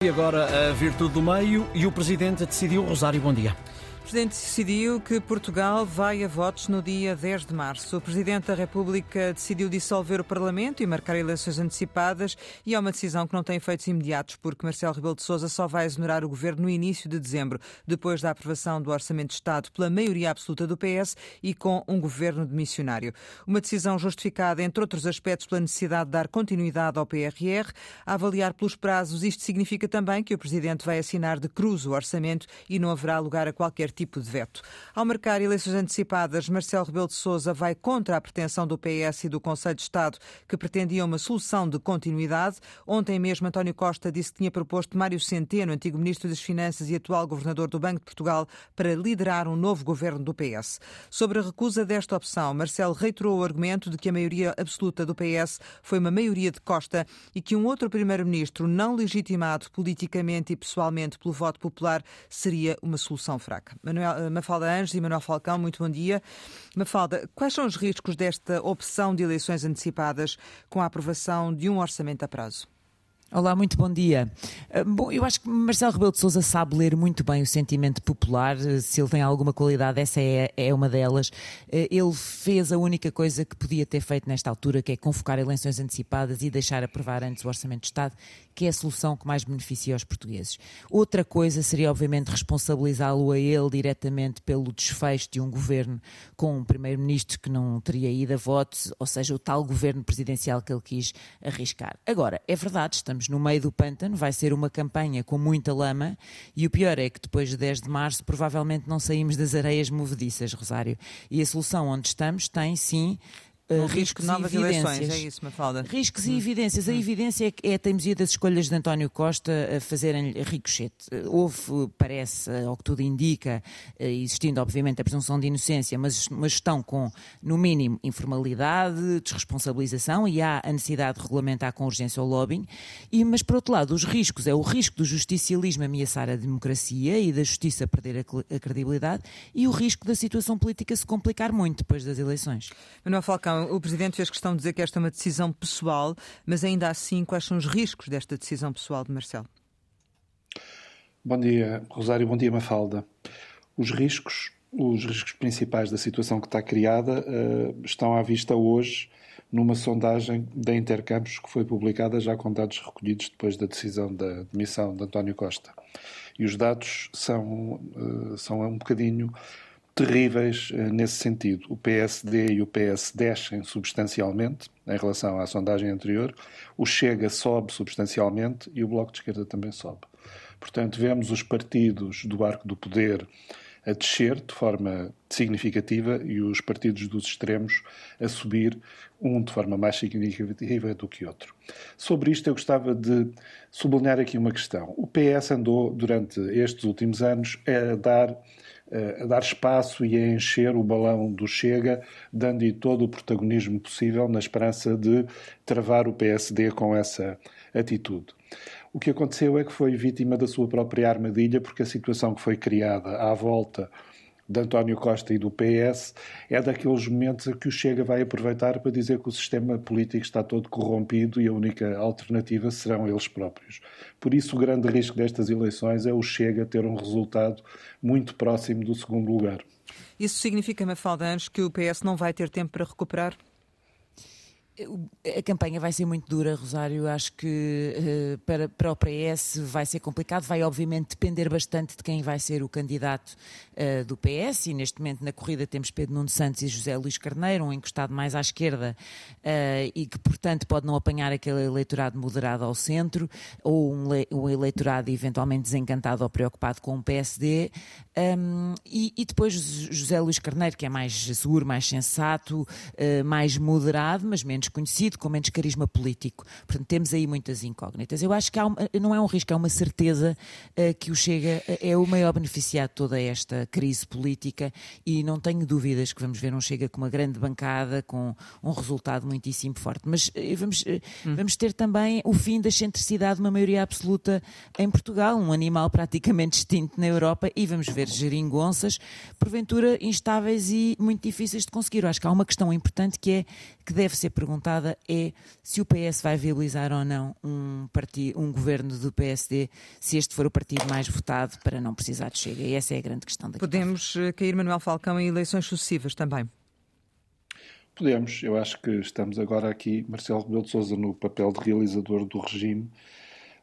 E agora a virtude do meio e o Presidente decidiu. Rosário, bom dia. Presidente decidiu que Portugal vai a votos no dia 10 de março. O Presidente da República decidiu dissolver o Parlamento e marcar eleições antecipadas e é uma decisão que não tem efeitos imediatos porque Marcelo Rebelo de Sousa só vai exonerar o Governo no início de dezembro, depois da aprovação do Orçamento de Estado pela maioria absoluta do PS e com um Governo de missionário. Uma decisão justificada, entre outros aspectos, pela necessidade de dar continuidade ao PRR. A avaliar pelos prazos, isto significa também que o Presidente vai assinar de cruz o Orçamento e não haverá lugar a qualquer tipo de veto. Ao marcar eleições antecipadas, Marcelo Rebelo de Sousa vai contra a pretensão do PS e do Conselho de Estado, que pretendiam uma solução de continuidade. Ontem mesmo, António Costa disse que tinha proposto Mário Centeno, antigo Ministro das Finanças e atual Governador do Banco de Portugal, para liderar um novo governo do PS. Sobre a recusa desta opção, Marcelo reiterou o argumento de que a maioria absoluta do PS foi uma maioria de Costa e que um outro Primeiro-Ministro não legitimado politicamente e pessoalmente pelo voto popular seria uma solução fraca. Manuel, eh, Mafalda Anjos e Manuel Falcão, muito bom dia. Mafalda, quais são os riscos desta opção de eleições antecipadas com a aprovação de um orçamento a prazo? Olá, muito bom dia. Ah, bom, eu acho que Marcelo Rebelo de Sousa sabe ler muito bem o sentimento popular. Se ele tem alguma qualidade, essa é, é uma delas. Ele fez a única coisa que podia ter feito nesta altura, que é convocar eleições antecipadas e deixar aprovar antes o Orçamento de Estado, que é a solução que mais beneficia os portugueses. Outra coisa seria, obviamente, responsabilizá-lo a ele diretamente pelo desfecho de um governo com um primeiro-ministro que não teria ido a votos, ou seja, o tal governo presidencial que ele quis arriscar. Agora, é verdade, estamos no meio do pântano, vai ser uma campanha com muita lama e o pior é que depois de 10 de março provavelmente não saímos das areias movediças, Rosário. E a solução onde estamos tem sim Uh, risco de novas eleições, é isso, Mafalda? Riscos hum. e evidências. A hum. evidência é, é a teimosia das escolhas de António Costa a fazerem ricochete. Houve, parece, ao que tudo indica, eh, existindo obviamente a presunção de inocência, mas uma gestão com, no mínimo, informalidade, desresponsabilização e há a necessidade de regulamentar com urgência o lobbying. E, mas, por outro lado, os riscos é o risco do justicialismo ameaçar a democracia e da justiça perder a, a credibilidade e o risco da situação política se complicar muito depois das eleições. Manuel Falcão, o Presidente fez questão de dizer que esta é uma decisão pessoal, mas ainda assim, quais são os riscos desta decisão pessoal de Marcelo? Bom dia, Rosário, bom dia, Mafalda. Os riscos, os riscos principais da situação que está criada uh, estão à vista hoje numa sondagem da Intercampos que foi publicada já com dados recolhidos depois da decisão da demissão de António Costa. E os dados são, uh, são um bocadinho terríveis eh, nesse sentido. O PSD e o PS descem substancialmente em relação à sondagem anterior, o Chega sobe substancialmente e o Bloco de Esquerda também sobe. Portanto, vemos os partidos do arco do poder a descer de forma significativa e os partidos dos extremos a subir, um de forma mais significativa do que outro. Sobre isto, eu gostava de sublinhar aqui uma questão. O PS andou, durante estes últimos anos, a dar a dar espaço e a encher o balão do Chega, dando-lhe todo o protagonismo possível, na esperança de travar o PSD com essa atitude. O que aconteceu é que foi vítima da sua própria armadilha, porque a situação que foi criada à volta de António Costa e do PS é daqueles momentos a que o Chega vai aproveitar para dizer que o sistema político está todo corrompido e a única alternativa serão eles próprios. Por isso, o grande risco destas eleições é o Chega ter um resultado muito próximo do segundo lugar. Isso significa, Mafalda Anjos, que o PS não vai ter tempo para recuperar? A campanha vai ser muito dura, Rosário. Acho que uh, para, para o PS vai ser complicado. Vai, obviamente, depender bastante de quem vai ser o candidato uh, do PS. E neste momento, na corrida, temos Pedro Nuno Santos e José Luís Carneiro, um encostado mais à esquerda uh, e que, portanto, pode não apanhar aquele eleitorado moderado ao centro ou um, um eleitorado eventualmente desencantado ou preocupado com o PSD. Um, e, e, depois José Luís Carneiro, que é mais seguro, mais sensato, mais moderado, mas menos menos conhecido, com menos carisma político. Portanto, temos aí muitas incógnitas. Eu acho que uma, não é um risco, é uma certeza uh, que o Chega é o maior beneficiado de toda esta crise política e não tenho dúvidas que vamos ver um Chega com uma grande bancada, com um resultado muitíssimo forte. Mas uh, vamos, uh, hum. vamos ter também o fim da excentricidade de uma maioria absoluta em Portugal, um animal praticamente extinto na Europa, e vamos ver geringonças, porventura instáveis e muito difíceis de conseguir. Eu acho que há uma questão importante que é que deve ser perguntada perguntada é se o PS vai viabilizar ou não um, partido, um governo do PSD, se este for o partido mais votado para não precisar de Chega. E essa é a grande questão daqui. Podemos eh, cair Manuel Falcão em eleições sucessivas também. Podemos. Eu acho que estamos agora aqui, Marcelo Rebelo de Sousa, no papel de realizador do regime,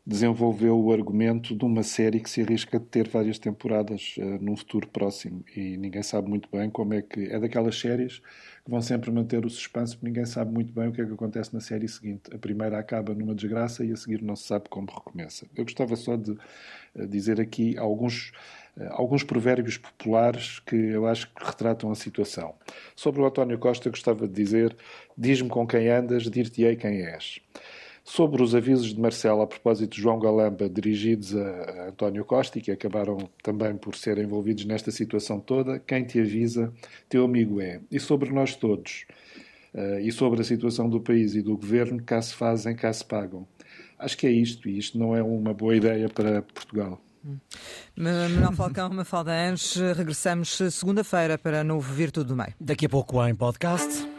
desenvolveu o argumento de uma série que se arrisca a ter várias temporadas uh, num futuro próximo e ninguém sabe muito bem como é que é daquelas séries que vão sempre manter o suspense porque ninguém sabe muito bem o que é que acontece na série seguinte. A primeira acaba numa desgraça e a seguir não se sabe como recomeça. Eu gostava só de uh, dizer aqui alguns uh, alguns provérbios populares que eu acho que retratam a situação. Sobre o António Costa, gostava de dizer: Diz-me com quem andas, dir-te-ei quem és sobre os avisos de Marcelo a propósito de João Galamba dirigidos a António Costa e que acabaram também por ser envolvidos nesta situação toda, quem te avisa, teu amigo é. E sobre nós todos, uh, e sobre a situação do país e do governo, cá se fazem, cá se pagam. Acho que é isto, e isto não é uma boa ideia para Portugal. Manuel Falcão, Mafalda Anjos, regressamos segunda-feira para novo Virtude do Meio. Daqui a pouco em podcast.